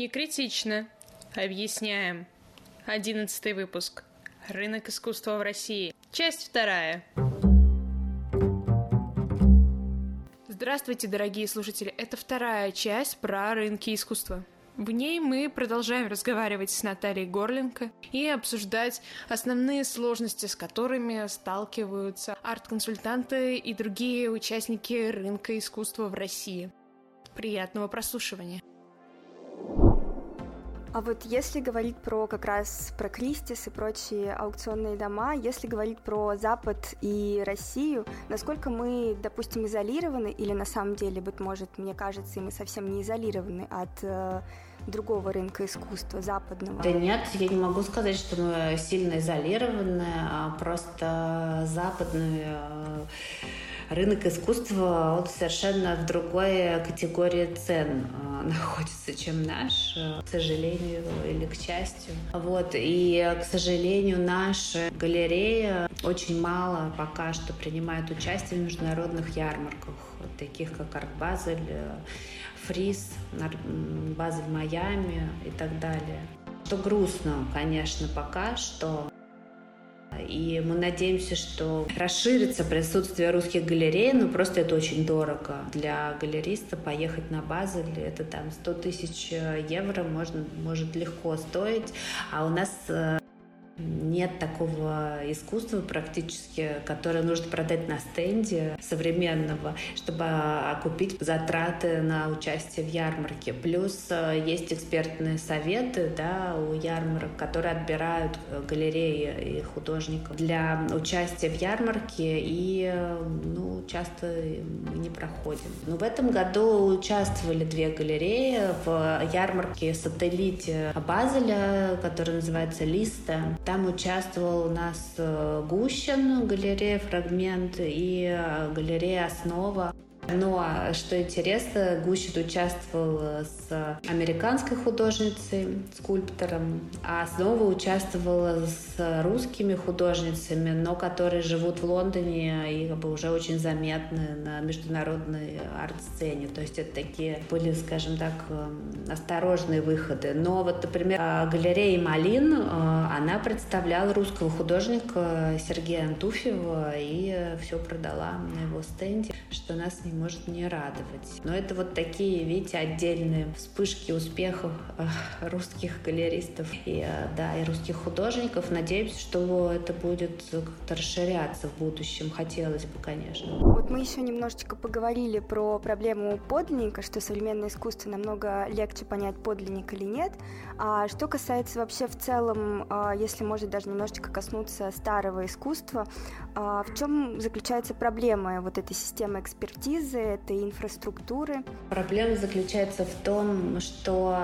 Не критично. Объясняем. Одиннадцатый выпуск. Рынок искусства в России. Часть вторая. Здравствуйте, дорогие слушатели. Это вторая часть про рынки искусства. В ней мы продолжаем разговаривать с Натальей Горленко и обсуждать основные сложности, с которыми сталкиваются арт-консультанты и другие участники рынка искусства в России. Приятного прослушивания! А вот если говорить про как раз про Кристис и прочие аукционные дома, если говорить про Запад и Россию, насколько мы, допустим, изолированы, или на самом деле, быть может, мне кажется, и мы совсем не изолированы от э, другого рынка искусства, западного? Да нет, я не могу сказать, что мы сильно изолированы, а просто западные э, рынок искусства, он совершенно в другой категории цен э, находится, чем наш, э, к сожалению или к счастью. Вот, и, к сожалению, наши галереи очень мало пока что принимают участие в международных ярмарках, таких как Арт Базель, Фриз, Базель Майами и так далее. Что грустно, конечно, пока что, и мы надеемся, что расширится присутствие русских галерей, но просто это очень дорого. Для галериста поехать на Базель, это там 100 тысяч евро можно, может легко стоить, а у нас э, нет такого искусства практически, которое нужно продать на стенде современного, чтобы окупить затраты на участие в ярмарке. Плюс э, есть экспертные советы да, у ярмарок, которые отбирают э, галереи и художников для участия в ярмарке, и э, ну, часто мы не проходим. Но в этом году участвовали две галереи в ярмарке «Сателлите» Базеля, которая называется «Листа». Там участвовал у нас э, Гущин, галерея «Фрагмент» и э, галерея «Основа». Но, а что интересно, Гущин участвовал с американской художницей, скульптором, а снова участвовала с русскими художницами, но которые живут в Лондоне и как бы уже очень заметны на международной арт-сцене. То есть это такие были, скажем так, осторожные выходы. Но вот, например, галерея Малин, э, она представляла русского художника Сергея Антуфьева и все продала на его стенде, что нас не может не радовать. Но это вот такие, видите, отдельные вспышки успехов э, русских галеристов и, э, да, и русских художников. Надеемся, что это будет как-то расширяться в будущем. Хотелось бы, конечно. Вот мы еще немножечко поговорили про проблему подлинника, что современное искусство намного легче понять, подлинник или нет. А что касается вообще в целом, а, если может даже немножечко коснуться старого искусства, в чем заключается проблема вот этой системы экспертизы, экспертизы, этой инфраструктуры. Проблема заключается в том, что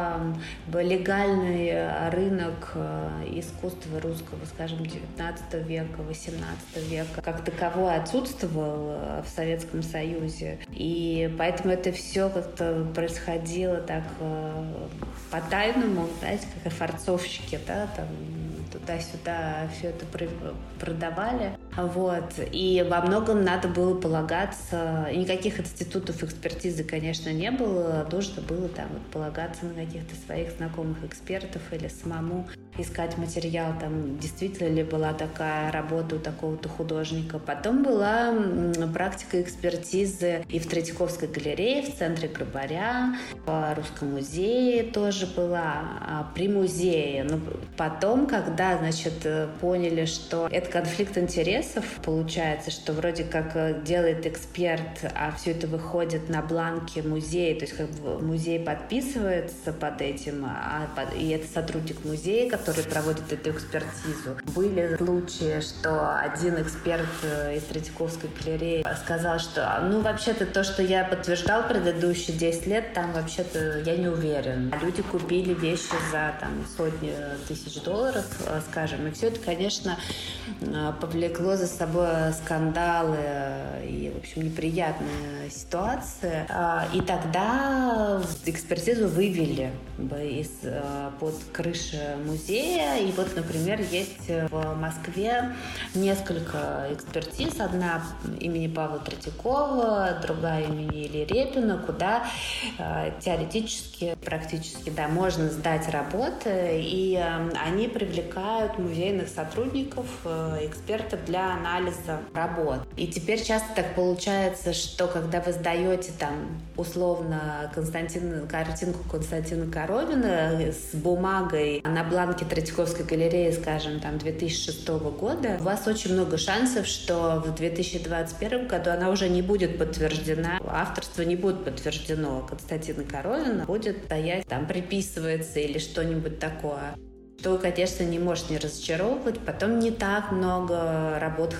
легальный э, рынок э, искусства русского, скажем, 19 века, 18 века, как таковой отсутствовал э, в Советском Союзе. И поэтому это все как-то происходило так по-тайному, знаете, как и форцовщики, да, там туда-сюда все это продавали. Вот. И во многом надо было полагаться, никаких институтов экспертизы, конечно, не было, нужно было там вот полагаться на каких-то своих знакомых экспертов или самому искать материал, там действительно ли была такая работа у такого-то художника. Потом была практика экспертизы и в Третьяковской галерее, в центре Грабаря, в Русском музее тоже была, а при музее. Но потом, когда, значит, поняли, что это конфликт интересов, получается, что вроде как э, делает эксперт, а все это выходит на бланке музея, то есть как бы музей подписывается под этим, а, и это сотрудник музея, который проводит эту экспертизу. Были случаи, что один эксперт э, из Третьяковской галереи сказал, что ну вообще-то то, что я подтверждал предыдущие 10 лет, там вообще-то я не уверен. Люди купили вещи за там сотни тысяч долларов, э, скажем, и все это, конечно, э, повлекло за собой скандалы и, в общем, неприятные ситуации. А, и тогда экспертизу вывели бы из под крыши музея галерея. И вот, например, есть в Москве несколько экспертиз. Одна имени Павла Третьякова, другая имени Ильи Репина, куда э, теоретически, практически, да, можно сдать работы. И э, они привлекают музейных сотрудников, э, экспертов для анализа работ. И теперь часто так получается, что когда вы сдаете там условно Константин, картинку Константина Коровина с бумагой на бланке Третьяковской галереи, скажем, там 2006 года, у вас очень много шансов, что в 2021 году она уже не будет подтверждена, авторство не будет подтверждено. Константина Коровина, будет стоять, там приписывается или что-нибудь такое. Что, конечно, не может не разочаровывать. Потом не так много работ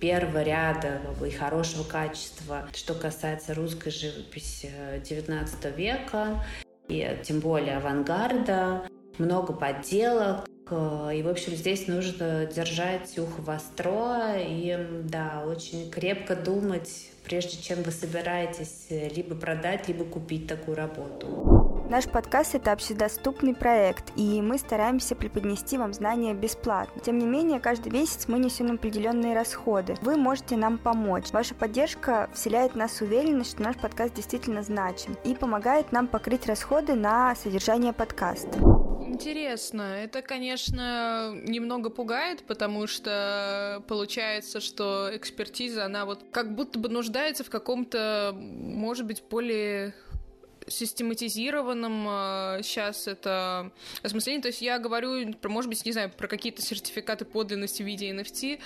первого ряда и хорошего качества, что касается русской живописи XIX века, и тем более авангарда, много подделок, и, в общем, здесь нужно держать ухо востро и, да, очень крепко думать, прежде чем вы собираетесь либо продать, либо купить такую работу. Наш подкаст – это общедоступный проект, и мы стараемся преподнести вам знания бесплатно. Тем не менее, каждый месяц мы несем определенные расходы. Вы можете нам помочь. Ваша поддержка вселяет в нас уверенность, что наш подкаст действительно значим и помогает нам покрыть расходы на содержание подкаста. Интересно. Это, конечно, немного пугает, потому что получается, что экспертиза, она вот как будто бы нуждается в каком-то, может быть, более систематизированном сейчас э, это осмысление. То есть я говорю, может быть, не знаю, про какие-то сертификаты подлинности в виде NFT.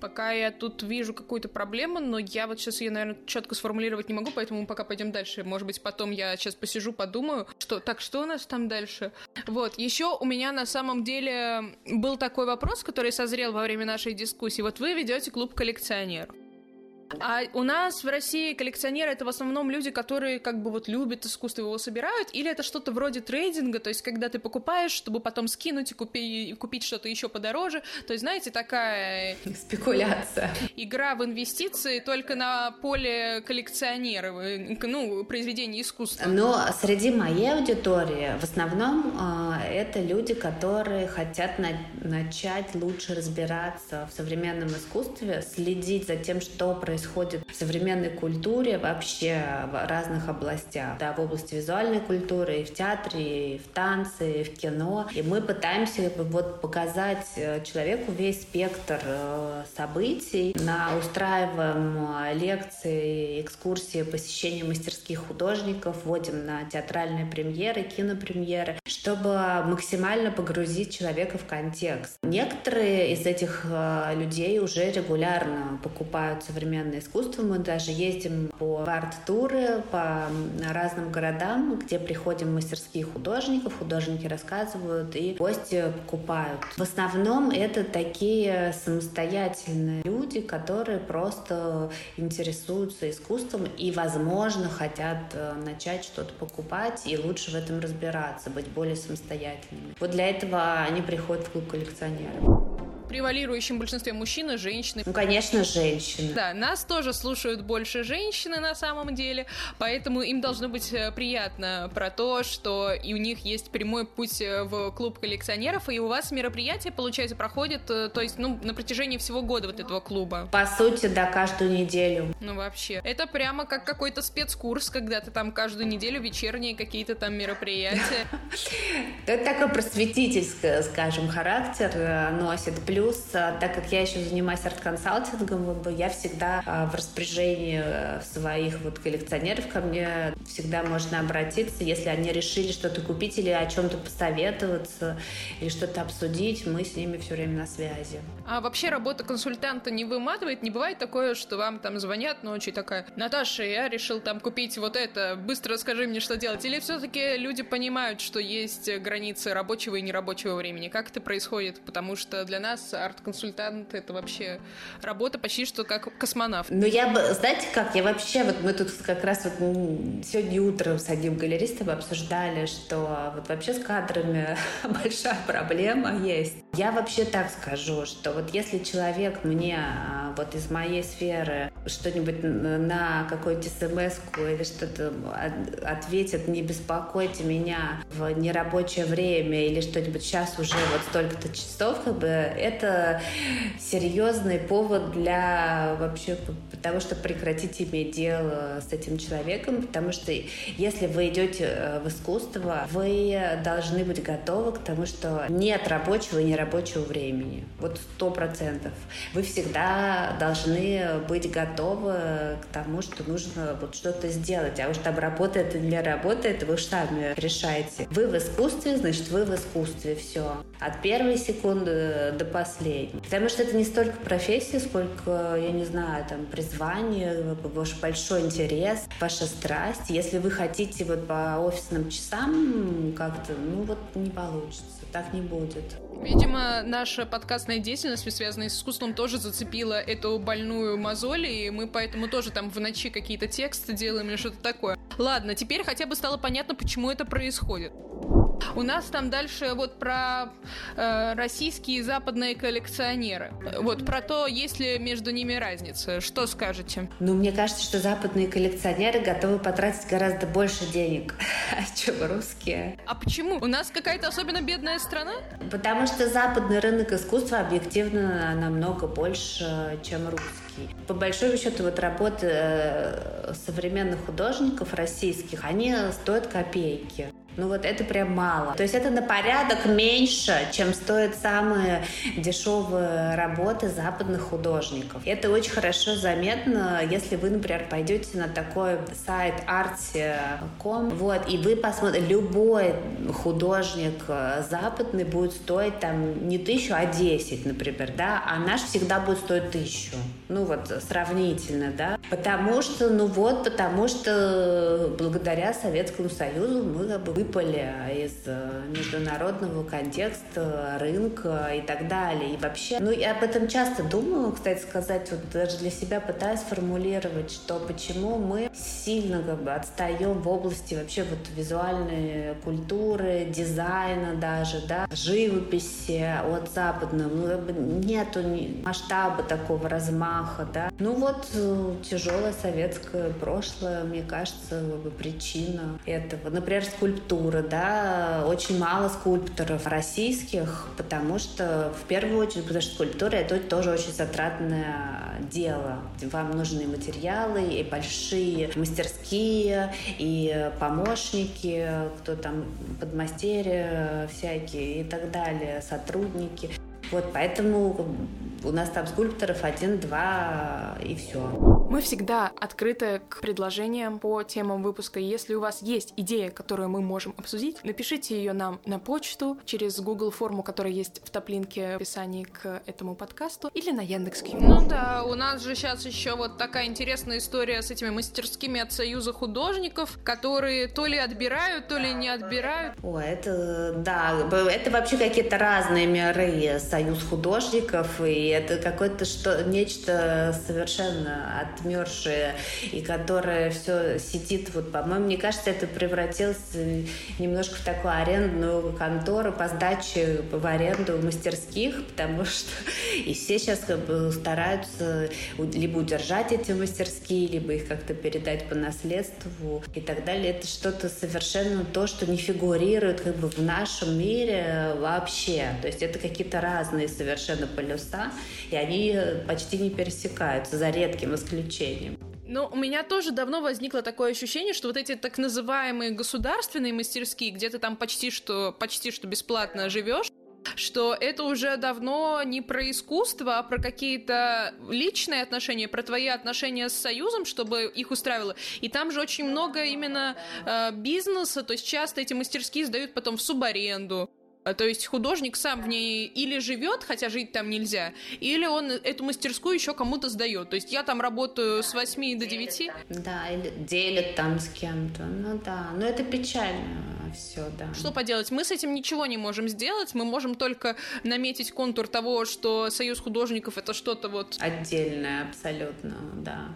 Пока я тут вижу какую-то проблему, но я вот сейчас ее, наверное, четко сформулировать не могу, поэтому пока пойдем дальше. Может быть, потом я сейчас посижу, подумаю, что так, что у нас там дальше? Вот, еще у меня на самом деле был такой вопрос, который созрел во время нашей дискуссии. Вот вы ведете клуб коллекционер. А у нас в России коллекционеры это в основном люди, которые как бы вот любят искусство, его собирают, или это что-то вроде трейдинга, то есть когда ты покупаешь, чтобы потом скинуть и, купи, и купить что-то еще подороже, то есть знаете такая спекуляция, игра в инвестиции только на поле коллекционеров, ну произведений искусства. Но среди моей аудитории в основном э, это люди, которые хотят на начать лучше разбираться в современном искусстве, следить за тем, что происходит происходит в современной культуре вообще в разных областях. Да, в области визуальной культуры, и в театре, и в танце, и в кино. И мы пытаемся вот показать э, человеку весь спектр э, событий. На устраиваем э, лекции, экскурсии, посещение мастерских художников, вводим на театральные премьеры, кинопремьеры, чтобы максимально погрузить человека в контекст. Некоторые из этих людей уже регулярно покупают современные современное искусство. Мы даже ездим по арт-туры по разным городам, где приходим мастерские художников, художники рассказывают и гости покупают. В основном это такие самостоятельные люди, которые просто интересуются искусством и, возможно, хотят э, начать что-то покупать и лучше в этом разбираться, быть более самостоятельными. Вот для этого они приходят в клуб коллекционеров превалирующем большинстве мужчины, женщины. Ну, конечно, женщины. Да, нас тоже слушают больше женщины на самом деле, поэтому им должно быть э, приятно про то, что и у них есть прямой путь э, в клуб коллекционеров, и у вас мероприятие, получается, проходит, э, то есть, ну, на протяжении всего года вот этого клуба. По сути, да, каждую неделю. Ну, вообще. Это прямо как какой-то спецкурс, когда ты там каждую неделю вечерние какие-то там мероприятия. Это такой просветительский, скажем, характер носит. Плюс, а, так как я еще занимаюсь арт-консалтингом, я всегда а, в распоряжении э, своих вот коллекционеров ко мне всегда можно обратиться, если они решили что-то купить или о чем-то посоветоваться, или что-то обсудить, мы с ними все время на связи. А вообще работа консультанта не выматывает? Не бывает такое, что вам там звонят ночью такая, Наташа, я решил там купить вот это, быстро расскажи мне, что делать? Или все-таки люди понимают, что есть границы рабочего и нерабочего времени? Как это происходит? Потому что для нас арт-консультант — это вообще работа почти что как космонавт. Ну, я бы, знаете как, я вообще, вот мы тут как раз вот сегодня утром с одним галеристом обсуждали, что вот вообще с кадрами большая проблема есть. Я вообще так скажу, что вот если человек мне а, вот из моей сферы что-нибудь на какую-нибудь смс или что-то ответят, не беспокойте меня в нерабочее время или что-нибудь сейчас уже вот столько-то часов, как бы это серьезный повод для вообще того, чтобы прекратить иметь дело с этим человеком, потому что если вы идете э, в искусство, вы должны быть готовы к тому, что нет рабочего и нерабочего времени. Вот сто процентов. Вы всегда должны быть готовы к тому, что нужно вот что-то сделать. А уж там работает или не работает, вы сами решаете. Вы в искусстве, значит, вы в искусстве. Все. От первой секунды до последней. Потому что это не столько профессия, сколько, я не знаю, там, призвание, ваш большой интерес, ваша страсть. Если вы хотите вот по офисным часам как-то, ну вот не получится. Так не будет. Видимо, наша подкастная деятельность, связанная с искусством, тоже зацепила эту больную мозоль, и мы поэтому тоже там в ночи какие-то тексты делаем или что-то такое. Ладно, теперь хотя бы стало понятно, почему это происходит. У нас там дальше вот про э, российские и западные коллекционеры. Вот про то, есть ли между ними разница. Что скажете? Ну, мне кажется, что западные коллекционеры готовы потратить гораздо больше денег, чем русские. А почему? У нас какая-то особенно бедная страна? Потому что западный рынок искусства объективно намного больше, чем русский. По большому счету, вот работы э, современных художников российских, они стоят копейки. Ну вот это прям мало. То есть это на порядок меньше, чем стоят самые дешевые работы западных художников. Это очень хорошо заметно, если вы, например, пойдете на такой сайт artsy.com, вот, и вы посмотрите, любой художник э, западный будет стоить там не тысячу, а десять, например, да, а наш всегда будет стоить тысячу. Ну вот, сравнительно, да. Потому что, ну вот, потому что благодаря Советскому Союзу мы как бы выпали из э, международного контекста, рынка и так далее. И вообще, ну я об этом часто думаю, кстати сказать, вот даже для себя пытаюсь формулировать, что почему мы сильно как бы отстаем в области вообще вот визуальной культуры, дизайна даже, да, живописи от западного. Ну, как бы нету масштаба такого размаха, да. Ну вот э, тяжелое советское прошлое, мне кажется, как бы причина этого. Например, скульптура скульптуры, да, очень мало скульпторов российских, потому что, в первую очередь, потому что скульптура — это тоже очень затратное дело. Вам нужны материалы и большие мастерские, и помощники, кто там, подмастерья всякие и так далее, сотрудники. Вот поэтому у нас там скульпторов один-два и все. Мы всегда открыты к предложениям по темам выпуска. Если у вас есть идея, которую мы можем обсудить, напишите ее нам на почту через Google форму, которая есть в топлинке в описании к этому подкасту, или на Яндекс.Кью. Ну да, у нас же сейчас еще вот такая интересная история с этими мастерскими от Союза художников, которые то ли отбирают, то ли не отбирают. О, это, да, это вообще какие-то разные миры Союз художников, и это какое-то что, нечто совершенно отмершее, и которое все сидит, вот, по-моему, мне кажется, это превратилось немножко в такую арендную контору по сдаче в аренду мастерских, потому что и все сейчас как бы стараются либо удержать эти мастерские, либо их как-то передать по наследству и так далее. Это что-то совершенно то, что не фигурирует как бы в нашем мире вообще. То есть это какие-то разные совершенно полюса, и они почти не пересекаются, за редким исключением. Ну, у меня тоже давно возникло такое ощущение, что вот эти так называемые государственные мастерские, где ты там почти что, почти что бесплатно живешь, что это уже давно не про искусство, а про какие-то личные отношения, про твои отношения с Союзом, чтобы их устраивало. И там же очень много именно э, бизнеса, то есть часто эти мастерские сдают потом в субаренду. А, то есть художник сам в ней или живет, хотя жить там нельзя, или он эту мастерскую еще кому-то сдает. То есть я там работаю с 8 до 9. Да, или делит там с кем-то. Ну да, но это печально все, да. Что поделать? Мы с этим ничего не можем сделать. Мы можем только наметить контур того, что Союз художников это что-то вот... Отдельное, абсолютно, да.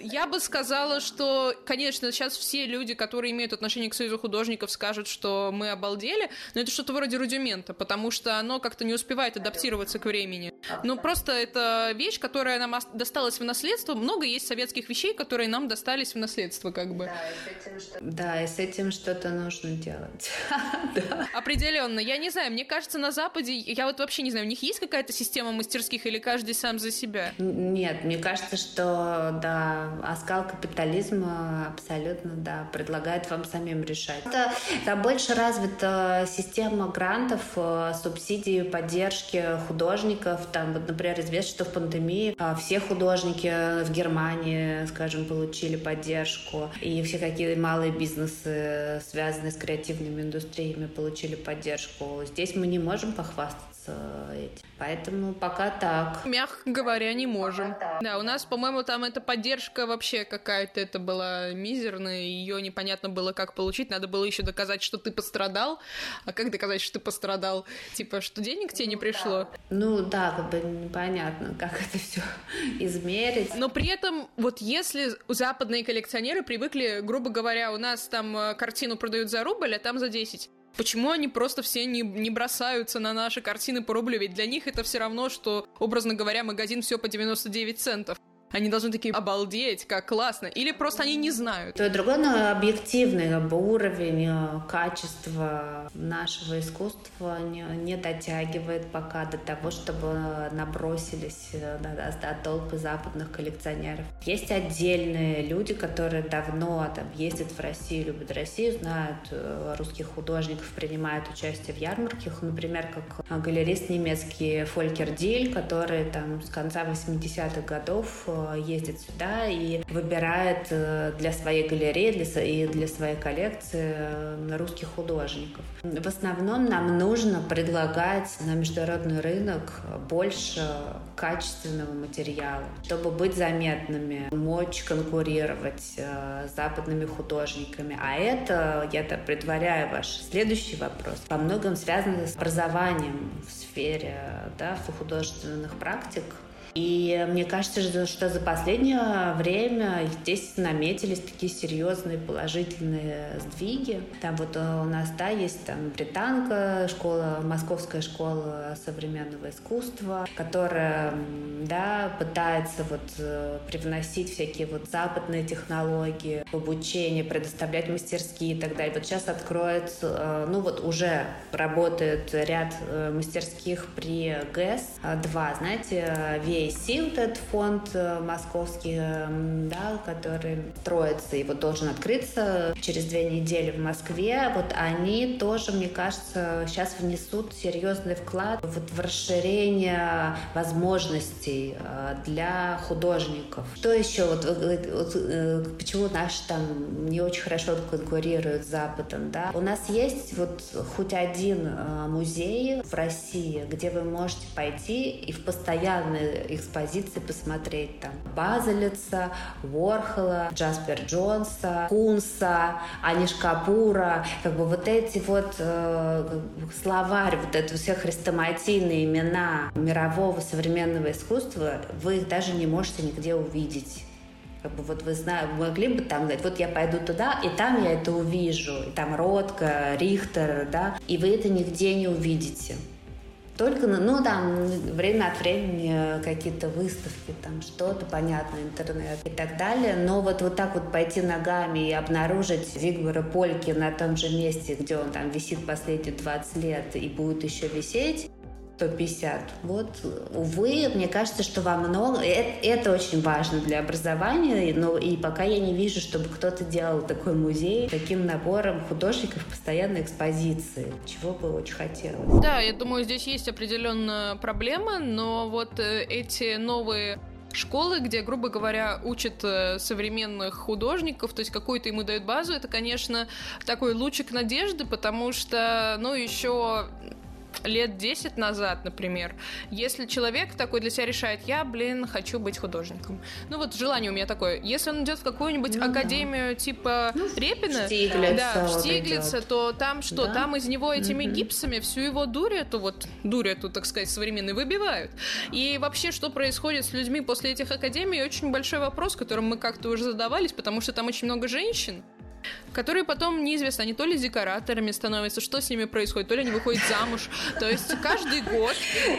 Я бы сказала, что, конечно, сейчас все люди, которые имеют отношение к Союзу художников, скажут, что мы обалдели, но это что-то вроде рудимента, потому что оно как-то не успевает адаптироваться к времени. Ну, просто это вещь, которая нам досталась в наследство. Много есть советских вещей, которые нам достались в наследство, как бы. Да, и с этим, что... да, и с этим что-то нужно делать. Определенно. Я не знаю, мне кажется, на Западе, я вот вообще не знаю, у них есть какая-то система мастерских или каждый сам за себя? Нет, мне кажется, что, да, оскал капитализма абсолютно, да, предлагает вам самим решать. Это, это больше развита система грантов, э, субсидий, поддержки художников. Там, вот, например, известно, что в пандемии а, все художники в Германии, скажем, получили поддержку, и все какие малые бизнесы, связанные с креативными индустриями, получили поддержку. Здесь мы не можем похвастаться этим. Поэтому пока так. Мягко говоря, не можем. Да, у нас, по-моему, там эта поддержка вообще какая-то это была мизерная, ее непонятно было, как получить. Надо было еще доказать, что ты пострадал. А как доказать, что ты пострадал? Типа, что денег тебе не ну пришло? Ну да, как бы непонятно, как это все измерить. Но при этом, вот если западные коллекционеры привыкли, грубо говоря, у нас там э, картину продают за рубль, а там за 10. Почему они просто все не, не бросаются на наши картины по рублю? Ведь для них это все равно, что, образно говоря, магазин все по 99 центов. Они должны такие обалдеть, как классно. Или просто они не знают. То и другое, но объективный как бы, уровень э, качества нашего искусства не, не дотягивает пока до того, чтобы набросились э, на, на толпы западных коллекционеров. Есть отдельные люди, которые давно там ездят в Россию, любят Россию, знают э, русских художников, принимают участие в ярмарках. Например, как галерист немецкий Фолькер Диль, который там с конца 80-х годов ездит сюда и выбирает э, для своей галереи для, и для своей коллекции э, русских художников. В основном нам нужно предлагать на международный рынок больше качественного материала, чтобы быть заметными, мочь конкурировать э, с западными художниками. А это, я так предваряю ваш следующий вопрос, во многом связано с образованием в сфере да, художественных практик, и мне кажется, что за последнее время здесь наметились такие серьезные положительные сдвиги. Там вот у нас, да, есть там британка, школа, московская школа современного искусства, которая, да, пытается вот э, привносить всякие вот западные технологии обучение, предоставлять мастерские и так далее. Вот сейчас откроет, э, ну вот уже работает ряд э, мастерских при ГЭС-2, знаете, VAC, вот этот фонд э, московский, эм, да, который строится и вот должен открыться через две недели в Москве, вот они тоже, мне кажется, сейчас внесут серьезный вклад вот в расширение возможностей э, для художников. Что еще? Вот, вот, э, почему наши там не очень хорошо конкурируют с Западом, да? У нас есть вот хоть один музей в России, где вы можете пойти и в постоянной экспозиции посмотреть там Базелица, Ворхола, Джаспер Джонса, Кунса, Аниш Капура, как бы вот эти вот э, словарь, вот это все хрестоматийные имена мирового современного искусства, вы их даже не можете нигде увидеть. Как бы вот вы знаете, могли бы там сказать, вот я пойду туда, и там я это увижу. И там Ротко, Рихтер, да, и вы это нигде не увидите. Только, ну, там, время от времени какие-то выставки, там что-то, понятно, интернет и так далее. Но вот, вот так вот пойти ногами и обнаружить Вигвара Польки на том же месте, где он там висит последние 20 лет и будет еще висеть, 150. Вот, увы, мне кажется, что во многом... Это, это очень важно для образования, но и пока я не вижу, чтобы кто-то делал такой музей таким набором художников постоянной экспозиции, чего бы очень хотелось. Да, я думаю, здесь есть определенная проблема, но вот э, эти новые школы, где, грубо говоря, учат э, современных художников, то есть какую-то ему дают базу, это, конечно, такой лучик надежды, потому что, ну, еще лет 10 назад, например, если человек такой для себя решает, я, блин, хочу быть художником. Ну вот желание у меня такое. Если он идет в какую-нибудь ну, академию да. типа ну, Репина, Штиглица, да, в Штиглица, то там что? Да? Там из него этими mm гипсами всю его дурь эту вот, дурь эту, так сказать, современную выбивают. И вообще, что происходит с людьми после этих академий, очень большой вопрос, которым мы как-то уже задавались, потому что там очень много женщин, которые потом неизвестно, они то ли декораторами становятся, что с ними происходит, то ли они выходят замуж. То есть каждый год...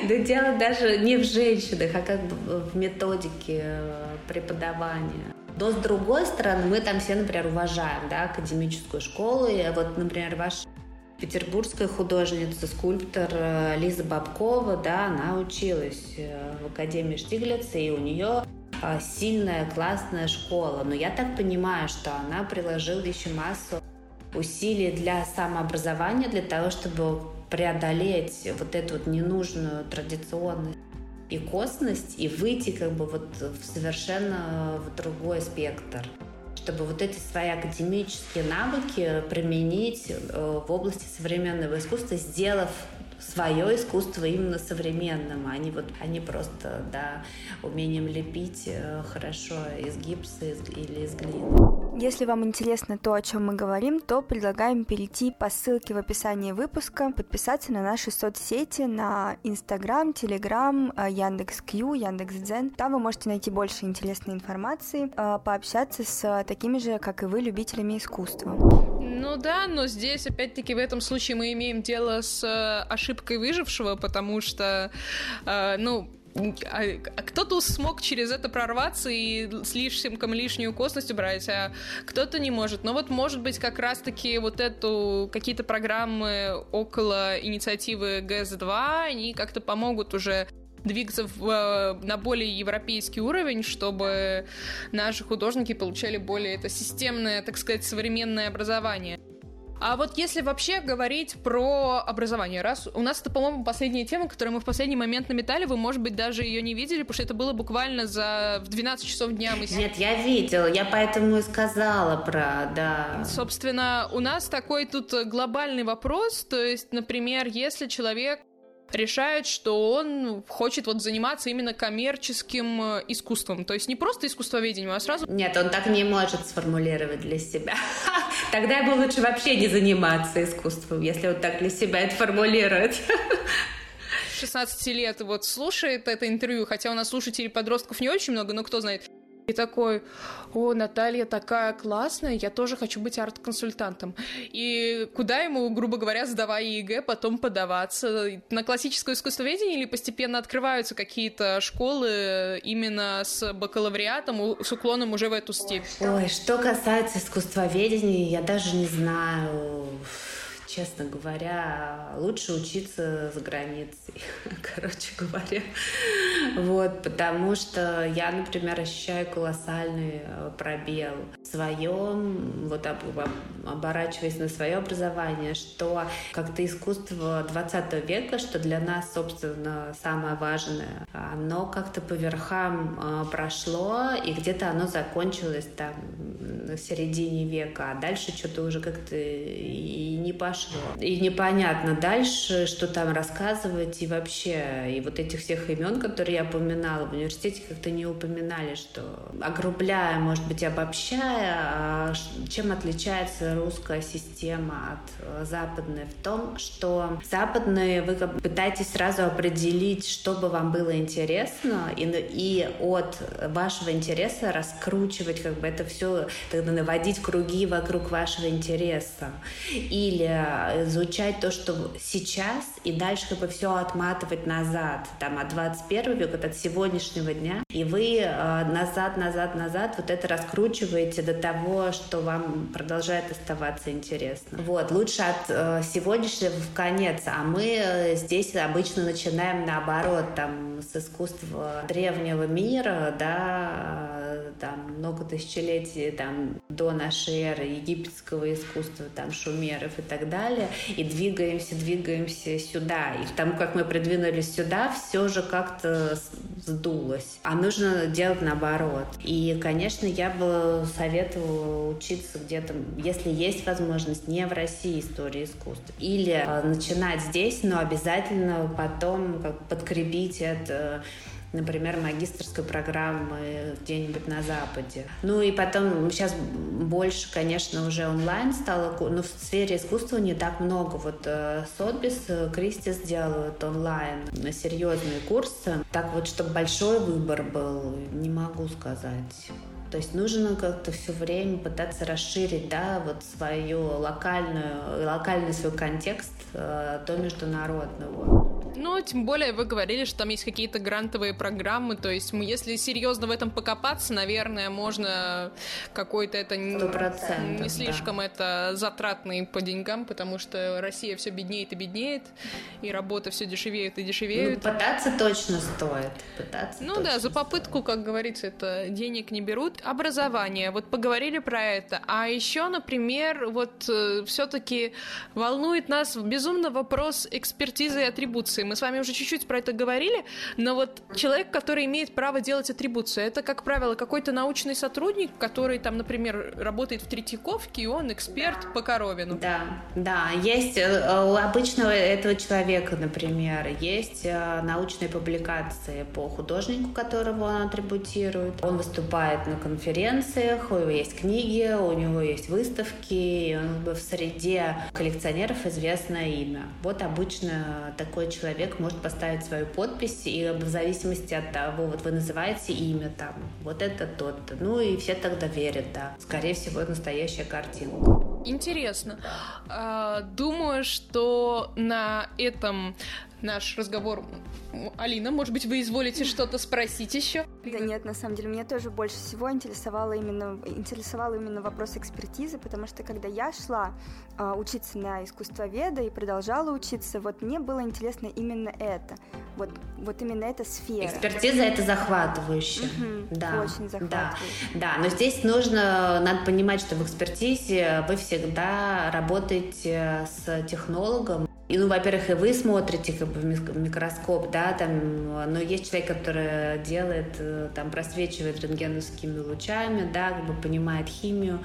Да дело даже не в женщинах, а как в методике э, преподавания. Но с другой стороны, мы там все, например, уважаем да, академическую школу. И вот, например, ваш петербургская художница, скульптор э, Лиза Бабкова, да, она училась э, в Академии Штиглица, и у нее сильная, классная школа. Но я так понимаю, что она приложила еще массу усилий для самообразования, для того, чтобы преодолеть вот эту вот ненужную традиционность и косность и выйти как бы вот в совершенно в другой спектр чтобы вот эти свои академические навыки применить э, в области современного искусства, сделав свое искусство именно современным, а не вот они просто да умением лепить э, хорошо из гипса или из глины. Если вам интересно то, о чем мы говорим, то предлагаем перейти по ссылке в описании выпуска, подписаться на наши соцсети, на Инстаграм, Телеграм, Яндекс.Кью, Яндекс.Дзен. Там вы можете найти больше интересной информации, э, пообщаться с такими же, как и вы, любителями искусства. Ну да, но здесь, опять-таки, в этом случае мы имеем дело с э, ошибкой выжившего, потому что, э, ну, а, а кто-то смог через это прорваться и слишком лишнюю косность убрать, а кто-то не может. Но вот, может быть, как раз-таки вот эту какие-то программы около инициативы ГС-2, они как-то помогут уже двигаться в, на более европейский уровень, чтобы наши художники получали более это системное, так сказать, современное образование. А вот если вообще говорить про образование, раз у нас это, по-моему, последняя тема, которую мы в последний момент наметали, вы, может быть, даже ее не видели, потому что это было буквально за в 12 часов дня. Мы... Нет, я видела, я поэтому и сказала про, да. Собственно, у нас такой тут глобальный вопрос, то есть, например, если человек решает, что он хочет вот заниматься именно коммерческим э, искусством. То есть не просто искусствоведением, а сразу... Нет, он так не может сформулировать для себя. Тогда ему лучше вообще не заниматься искусством, если он так для себя это формулирует. 16 лет вот слушает это интервью, хотя у нас слушателей подростков не очень много, но кто знает. И такой, о, Наталья такая классная, я тоже хочу быть арт-консультантом. И куда ему, грубо говоря, сдавая ЕГЭ, потом подаваться? На классическое искусствоведение или постепенно открываются какие-то школы именно с бакалавриатом, с уклоном уже в эту степь? Ой, что касается искусствоведения, я даже не знаю честно говоря, лучше учиться за границей, короче говоря. Вот, потому что я, например, ощущаю колоссальный э, пробел в своем, вот оборачиваясь на свое образование, что как-то искусство 20 века, что для нас, собственно, самое важное, оно как-то по верхам э, прошло, и где-то оно закончилось там в середине века, а дальше что-то уже как-то и не пошло. И непонятно дальше, что там рассказывать и вообще, и вот этих всех имен, которые я упоминала, в университете как-то не упоминали, что огрубляя, может быть, обобщая, а чем отличается русская система от э, западной? В том, что западные вы пытаетесь сразу определить, что бы вам было интересно, и, и от вашего интереса раскручивать как бы это все тогда наводить круги вокруг вашего интереса. Или изучать то, что сейчас, и дальше как бы все отматывать назад, там, от 21 века, от сегодняшнего дня. И вы э, назад, назад, назад вот это раскручиваете до того, что вам продолжает оставаться интересно. Вот, лучше от э, сегодняшнего в конец, а мы э, здесь обычно начинаем наоборот, там, с искусства древнего мира, да, там много тысячелетий там, до нашей эры египетского искусства, там шумеров и так далее, и двигаемся, двигаемся сюда. И тому, как мы придвинулись сюда, все же как-то сдулось. А нужно делать наоборот. И, конечно, я бы советовала учиться где-то, если есть возможность, не в России истории искусства. Или э, начинать здесь, но обязательно потом как подкрепить это например, магистрской программы где-нибудь на Западе. Ну и потом сейчас больше, конечно, уже онлайн стало, но в сфере искусства не так много. Вот Сотбис, Кристис делают онлайн серьезные курсы. Так вот, чтобы большой выбор был, не могу сказать. То есть нужно как-то все время пытаться расширить, да, вот свою локальную, локальный свой контекст э, до международного. Ну, тем более вы говорили, что там есть какие-то грантовые программы, то есть мы, если серьезно в этом покопаться, наверное, можно какой-то это не, не слишком да. это затратный по деньгам, потому что Россия все беднеет и беднеет, и работа все дешевеет и дешевеет. Ну, пытаться точно стоит. Пытаться ну да, за попытку, как говорится, это денег не берут. Образование, вот поговорили про это. А еще, например, вот э, все-таки волнует нас безумно вопрос экспертизы и атрибуции. Мы с вами уже чуть-чуть про это говорили, но вот человек, который имеет право делать атрибуцию, это, как правило, какой-то научный сотрудник, который там, например, работает в Третьяковке, и он эксперт по Коровину. Да, да, есть э, у обычного этого человека, например, есть э, научные публикации по художнику, которого он атрибутирует. Он выступает на конференциях, у него есть книги, у него есть выставки, и он в среде коллекционеров известное имя. Вот обычно такой человек человек может поставить свою подпись, и в зависимости от того, вот вы называете имя там, вот это тот-то. Ну и все тогда верят, да. Скорее всего, это настоящая картинка. Интересно. А, думаю, что на этом наш разговор. Алина, может быть, вы изволите что-то спросить еще? Да нет, на самом деле, меня тоже больше всего интересовало именно, интересовал именно вопрос экспертизы, потому что когда я шла э, учиться на искусствоведа и продолжала учиться, вот мне было интересно именно это, вот, вот именно эта сфера. Экспертиза это захватывающе. Угу, да, очень захватывающе. Да, да, но здесь нужно, надо понимать, что в экспертизе вы всегда работаете с технологом, и, ну, во-первых, и вы смотрите как бы в микроскоп, да, там, но есть человек, который делает, э, там, просвечивает рентгеновскими лучами, да, как бы понимает химию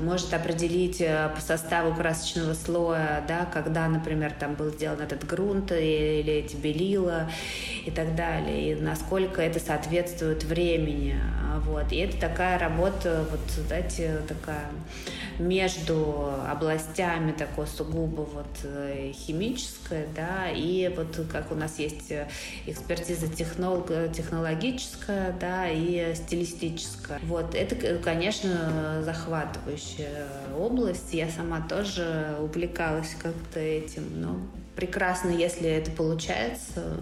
может определить э, по составу красочного слоя, да, когда, например, там был сделан этот грунт или эти белила и так далее, и насколько это соответствует времени. Вот. И это такая работа, вот, знаете, такая между областями такой сугубо вот э, химическая, да, и вот как у нас есть экспертиза технолог, технологическая, да, и стилистическая. Вот это, конечно, захватывающая область. Я сама тоже увлекалась как-то этим, но прекрасно, если это получается,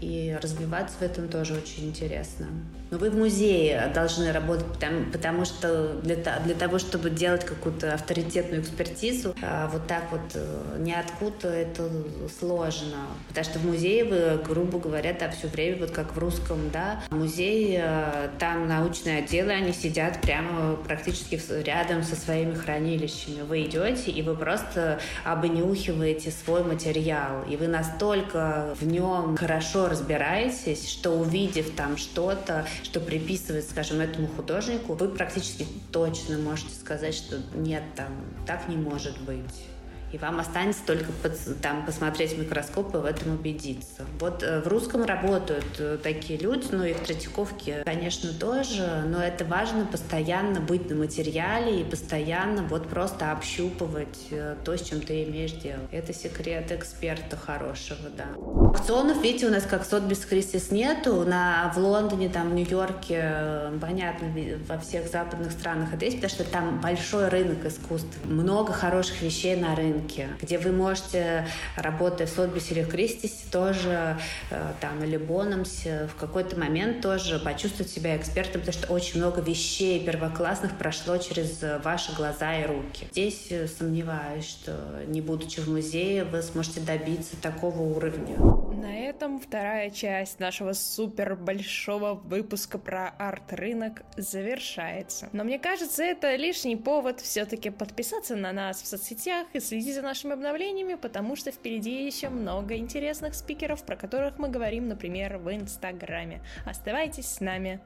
и развиваться в этом тоже очень интересно. Но вы в музее должны работать, потому, потому что для, для того, чтобы делать какую-то авторитетную экспертизу, а, вот так вот э, ниоткуда это сложно. Потому что в музее вы, грубо говоря, да, все время, вот как в русском, да, музей, э, там научные отделы, они сидят прямо практически рядом со своими хранилищами. Вы идете, и вы просто обнюхиваете свой материал, и вы настолько в нем хорошо разбираетесь, что увидев там что-то, что приписывает, скажем, этому художнику, вы практически точно можете сказать, что нет, там, так не может быть и вам останется только под, там посмотреть в микроскоп и в этом убедиться. Вот э, в русском работают э, такие люди, ну и в Третьяковке, конечно, тоже, но это важно постоянно быть на материале и постоянно вот просто общупывать э, то, с чем ты имеешь дело. Это секрет эксперта хорошего, да. Аукционов, видите, у нас как Сотбис Христис нету, на, в Лондоне, там, в Нью-Йорке, понятно, во всех западных странах это есть, потому что там большой рынок искусств, много хороших вещей на рынке, где вы можете, работая в Сотбисе или Кристисе, тоже э, там или Бономсе, в какой-то момент тоже почувствовать себя экспертом, потому что очень много вещей первоклассных прошло через ваши глаза и руки. Здесь э, сомневаюсь, что не будучи в музее, вы сможете добиться такого уровня. На этом вторая часть нашего супер большого выпуска про арт-рынок завершается. Но мне кажется, это лишний повод все-таки подписаться на нас в соцсетях и следить за нашими обновлениями, потому что впереди еще много интересных спикеров, про которых мы говорим, например, в Инстаграме. Оставайтесь с нами.